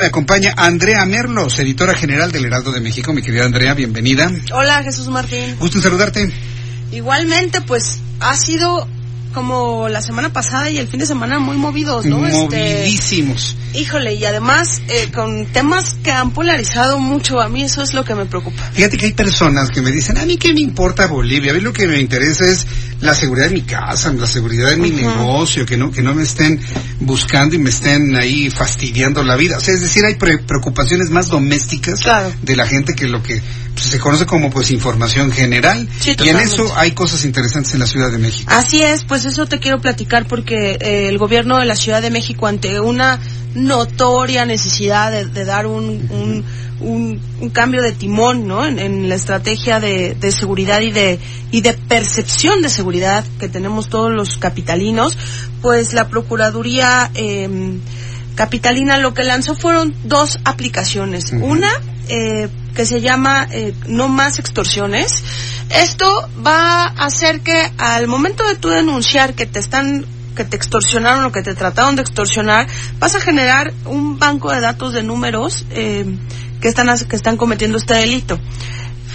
Me acompaña Andrea Merlos, editora general del Heraldo de México. Mi querida Andrea, bienvenida. Hola Jesús Martín. Gusto en saludarte. Igualmente, pues ha sido como la semana pasada y el fin de semana muy movidos, ¿no? Movidísimos. Este, híjole, y además eh, con temas que han polarizado mucho, a mí eso es lo que me preocupa. Fíjate que hay personas que me dicen, a mí qué me importa Bolivia, a mí lo que me interesa es la seguridad de mi casa, la seguridad de mi uh -huh. negocio, que no, que no me estén buscando y me estén ahí fastidiando la vida. O sea, es decir, hay pre preocupaciones más domésticas claro. de la gente que lo que pues, se conoce como pues información general. Sí, y en eso hay cosas interesantes en la Ciudad de México. Así es, pues eso te quiero platicar porque eh, el gobierno de la Ciudad de México ante una notoria necesidad de, de dar un, un, un, un, cambio de timón ¿no? en, en la estrategia de, de, seguridad y de, y de percepción de seguridad que tenemos todos los capitalinos, pues la Procuraduría eh, Capitalina lo que lanzó fueron dos aplicaciones. Uh -huh. Una eh, que se llama eh, No Más Extorsiones. Esto va a hacer que al momento de tú denunciar que te están que te extorsionaron o que te trataron de extorsionar, vas a generar un banco de datos de números eh, que están que están cometiendo este delito.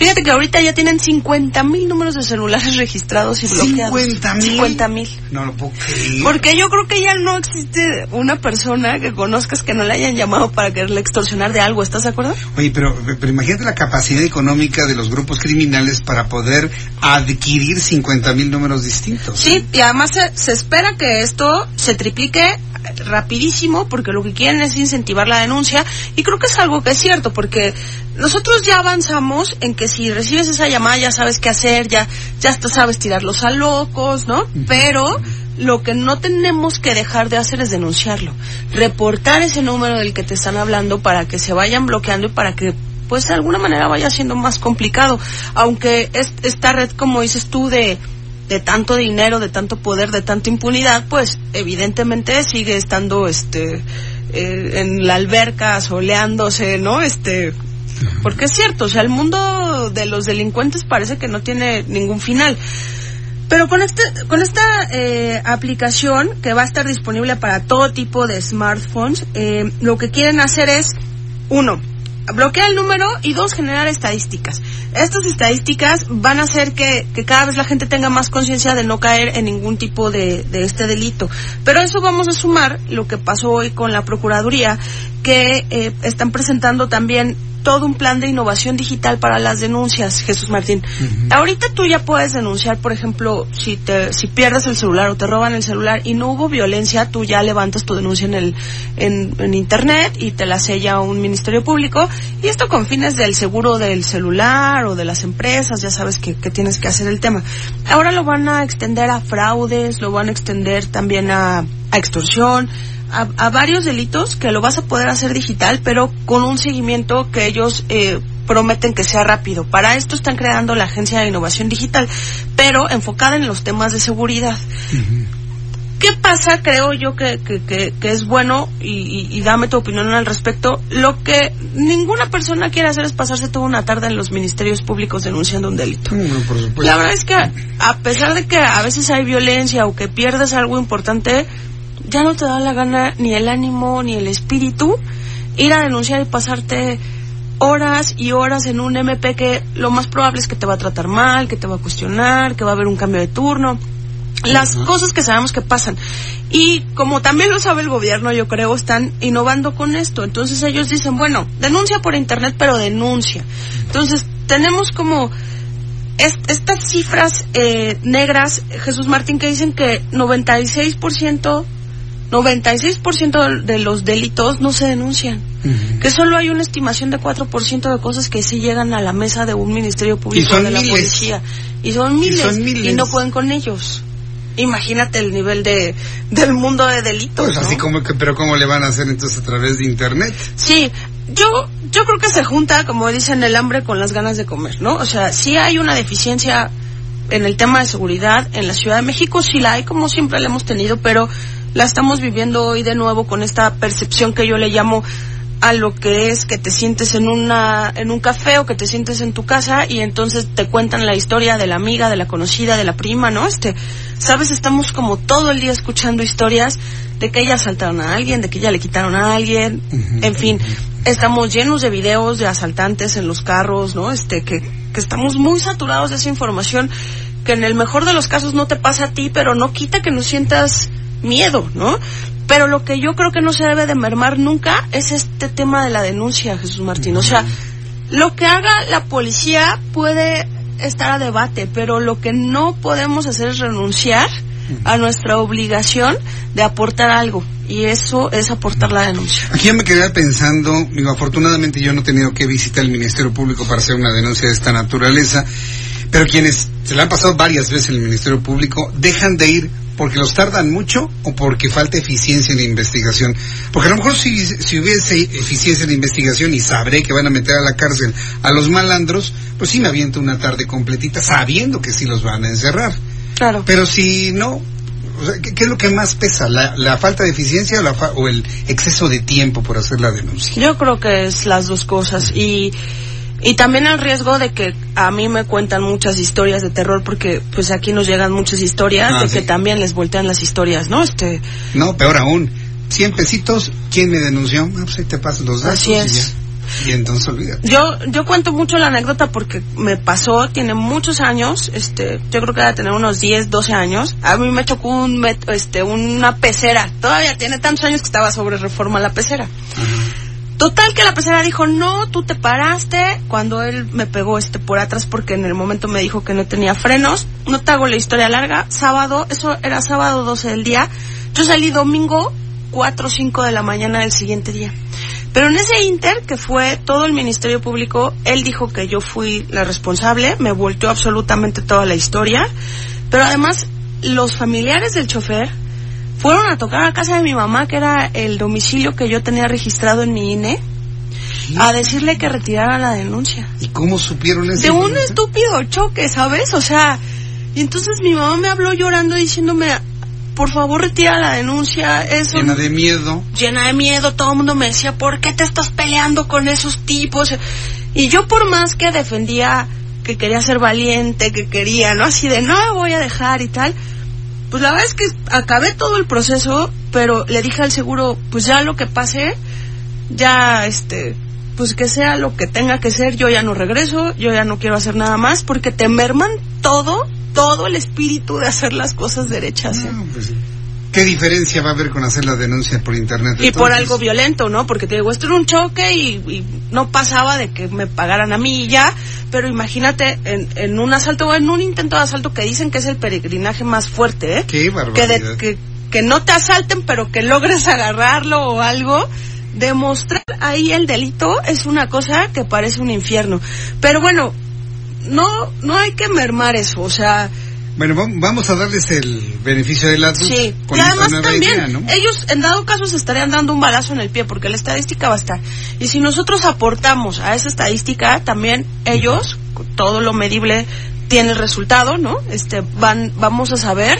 Fíjate que ahorita ya tienen 50 mil números de celulares registrados y bloqueados. 50 mil. 50 mil. No lo puedo creer. Porque yo creo que ya no existe una persona que conozcas que no le hayan llamado para quererle extorsionar de algo. ¿Estás de acuerdo? Oye, pero, pero imagínate la capacidad económica de los grupos criminales para poder adquirir 50 mil números distintos. Sí, y además se, se espera que esto se triplique rapidísimo porque lo que quieren es incentivar la denuncia y creo que es algo que es cierto porque nosotros ya avanzamos en que si recibes esa llamada ya sabes qué hacer, ya ya sabes tirarlos a locos, ¿no? Pero lo que no tenemos que dejar de hacer es denunciarlo, reportar ese número del que te están hablando para que se vayan bloqueando y para que pues de alguna manera vaya siendo más complicado, aunque es, esta red como dices tú de de tanto dinero, de tanto poder, de tanta impunidad, pues evidentemente sigue estando este eh, en la alberca soleándose, ¿no? Este porque es cierto, o sea, el mundo de los delincuentes parece que no tiene ningún final. Pero con este con esta eh, aplicación que va a estar disponible para todo tipo de smartphones, eh, lo que quieren hacer es uno bloquear el número y dos, generar estadísticas. Estas estadísticas van a hacer que, que cada vez la gente tenga más conciencia de no caer en ningún tipo de, de, este delito. Pero eso vamos a sumar lo que pasó hoy con la Procuraduría, que eh, están presentando también todo un plan de innovación digital para las denuncias, Jesús Martín. Uh -huh. Ahorita tú ya puedes denunciar, por ejemplo, si te si pierdes el celular o te roban el celular y no hubo violencia, tú ya levantas tu denuncia en el en, en internet y te la sella un ministerio público y esto con fines del seguro del celular o de las empresas, ya sabes que, que tienes que hacer el tema. Ahora lo van a extender a fraudes, lo van a extender también a, a extorsión, a, a, varios delitos que lo vas a poder hacer digital, pero con un seguimiento que ellos eh, prometen que sea rápido. Para esto están creando la Agencia de Innovación Digital, pero enfocada en los temas de seguridad. Uh -huh. ¿Qué pasa? Creo yo que, que, que, que es bueno, y, y, y, dame tu opinión al respecto, lo que ninguna persona quiere hacer es pasarse toda una tarde en los ministerios públicos denunciando un delito. No, por. La verdad es que a pesar de que a veces hay violencia o que pierdes algo importante, ya no te da la gana ni el ánimo ni el espíritu ir a denunciar y pasarte horas y horas en un MP que lo más probable es que te va a tratar mal, que te va a cuestionar, que va a haber un cambio de turno. Las uh -huh. cosas que sabemos que pasan. Y como también lo sabe el gobierno, yo creo, están innovando con esto. Entonces ellos dicen, bueno, denuncia por internet, pero denuncia. Entonces tenemos como est estas cifras eh, negras, Jesús Martín, que dicen que 96% 96% de los delitos no se denuncian. Uh -huh. Que solo hay una estimación de 4% de cosas que sí llegan a la mesa de un ministerio público de la miles. policía. Y son, miles, y son miles. Y no pueden con ellos. Imagínate el nivel de del mundo de delitos. Pues así ¿no? como que, pero ¿cómo le van a hacer entonces a través de internet? Sí, Yo, yo creo que se junta, como dicen, el hambre con las ganas de comer, ¿no? O sea, sí hay una deficiencia en el tema de seguridad en la Ciudad de México, sí la hay, como siempre la hemos tenido, pero la estamos viviendo hoy de nuevo con esta percepción que yo le llamo a lo que es que te sientes en una en un café o que te sientes en tu casa y entonces te cuentan la historia de la amiga, de la conocida, de la prima, ¿no? Este, sabes, estamos como todo el día escuchando historias de que ella asaltaron a alguien, de que ella le quitaron a alguien, en fin, estamos llenos de videos de asaltantes en los carros, ¿no? Este, que, que estamos muy saturados de esa información que en el mejor de los casos no te pasa a ti, pero no quita que no sientas miedo, ¿no? Pero lo que yo creo que no se debe de mermar nunca es este tema de la denuncia, Jesús Martín. O sea, lo que haga la policía puede estar a debate, pero lo que no podemos hacer es renunciar a nuestra obligación de aportar algo. Y eso es aportar la denuncia. Aquí yo me quedé pensando, afortunadamente yo no he tenido que visitar el Ministerio Público para hacer una denuncia de esta naturaleza, pero quienes se la han pasado varias veces en el Ministerio Público dejan de ir porque los tardan mucho o porque falta eficiencia en la investigación. Porque a lo mejor si, si hubiese eficiencia en la investigación y sabré que van a meter a la cárcel a los malandros, pues sí me aviento una tarde completita sabiendo que sí los van a encerrar. Claro. Pero si no, o sea, ¿qué, qué es lo que más pesa? ¿La, la falta de eficiencia o, la fa- o el exceso de tiempo por hacer la denuncia? Yo creo que es las dos cosas y y también el riesgo de que a mí me cuentan muchas historias de terror porque pues aquí nos llegan muchas historias Ah, de sí. que también les voltean las historias, ¿no? Este, No, peor aún. 100 pesitos, ¿quién me denunció? Ah, pues ahí te pasan los datos Así y es. ya. Y entonces olvídate. yo yo cuento mucho la anécdota porque me pasó, tiene muchos años, este, yo creo que debe tener unos 10, 12 años. A mí me chocó un met- este una pecera. Todavía tiene tantos años que estaba sobre reforma la pecera. Total que la pecera dijo, no, tú te paraste cuando él me pegó este por atrás porque en el momento me dijo que no tenía frenos. No te hago la historia larga. Sábado, eso era sábado 12 del día. Yo salí domingo 4 o 5 de la mañana del siguiente día. Pero en ese inter, que fue todo el Ministerio Público, él dijo que yo fui la responsable, me volteó absolutamente toda la historia. Pero además, los familiares del chofer fueron a tocar a casa de mi mamá, que era el domicilio que yo tenía registrado en mi INE, a decirle que retirara la denuncia. ¿Y cómo supieron eso? De un estúpido choque, ¿sabes? O sea, y entonces mi mamá me habló llorando diciéndome, por favor retira la denuncia, eso Llena de miedo. llena de miedo, todo el mundo me decía, ¿por qué te estás peleando con esos tipos? Y yo por más que defendía que quería ser valiente, que quería, ¿no? Así de, no me voy a dejar y tal, pues la verdad es que acabé todo el proceso, pero le dije al seguro, pues ya lo que pase, ya este, pues que sea lo que tenga que ser, yo ya no regreso, yo ya no quiero hacer nada más, porque te merman todo, todo el espíritu de hacer las cosas derechas. ¿eh? Pues, ¿Qué diferencia va a haber con hacer la denuncia por internet? Y por algo violento, ¿no? Porque te digo, esto era un choque y, y no pasaba de que me pagaran a mí y ya, pero imagínate en, en un asalto o en un intento de asalto que dicen que es el peregrinaje más fuerte, ¿eh? Qué Que, de- que, que no te asalten, pero que logres agarrarlo o algo. Demostrar ahí el delito es una cosa que parece un infierno. Pero bueno, no, no hay que mermar eso, o sea, Bueno, vam- vamos a darles el beneficio de la Sí, con y además también, idea, ¿no? ellos en dado caso se estarían dando un balazo en el pie porque la estadística va a estar. Y si nosotros aportamos a esa estadística, también ellos, todo lo medible, tiene el resultado, ¿no? Este, van, vamos a saber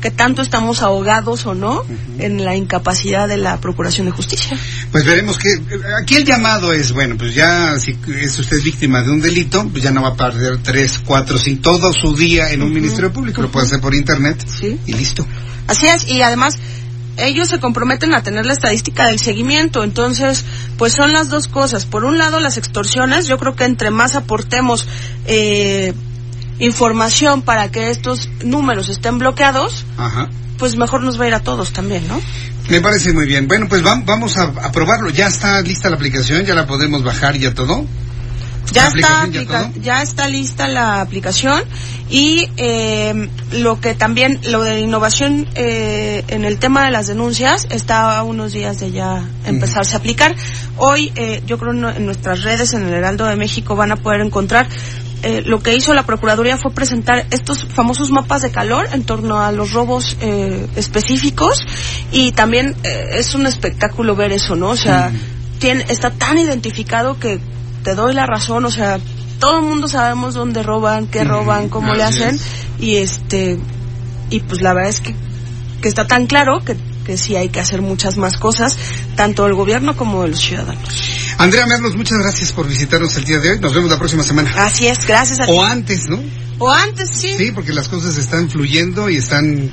que tanto estamos ahogados o no en la incapacidad de la Procuración de Justicia. Pues veremos que aquí el llamado es, bueno, pues ya si es usted víctima de un delito, pues ya no va a perder tres, cuatro, cinco, todo su día en un ministerio público, lo puede hacer por internet Sí. y listo. Así es, y además ellos se comprometen a tener la estadística del seguimiento, entonces pues son las dos cosas. Por un lado las extorsiones, yo creo que entre más aportemos eh, información para que estos números estén bloqueados, Ajá. pues mejor nos va a ir a todos también, ¿no? Me parece muy bien. Bueno, pues vam- vamos a, a probarlo. Ya está lista la aplicación, ya la podemos bajar y ya todo. Ya ¿La está, ya está lista la aplicación y eh, lo que también, lo de innovación eh, en el tema de las denuncias está a unos días de ya empezarse a aplicar. Hoy, eh, yo creo en nuestras redes, en el Heraldo de México, van a poder encontrar eh, lo que hizo la Procuraduría fue presentar estos famosos mapas de calor en torno a los robos eh, específicos. Y también eh, es un espectáculo ver eso, ¿no? O sea, tiene, está tan identificado que te doy la razón, o sea, todo el mundo sabemos dónde roban, qué roban, cómo le hacen, y este, y pues la verdad es que, que está tan claro que, que sí hay que hacer muchas más cosas, tanto el gobierno como los ciudadanos. Andrea Merlos, muchas gracias por visitarnos el día de hoy. Nos vemos la próxima semana. Así es, gracias a O antes, ¿no? O antes, sí. Sí, porque las cosas están fluyendo y están,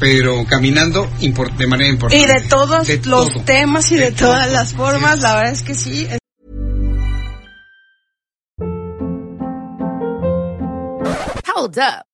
pero caminando de manera importante. Y de todos los temas y de, todas las formas, la verdad es que sí. Hold up.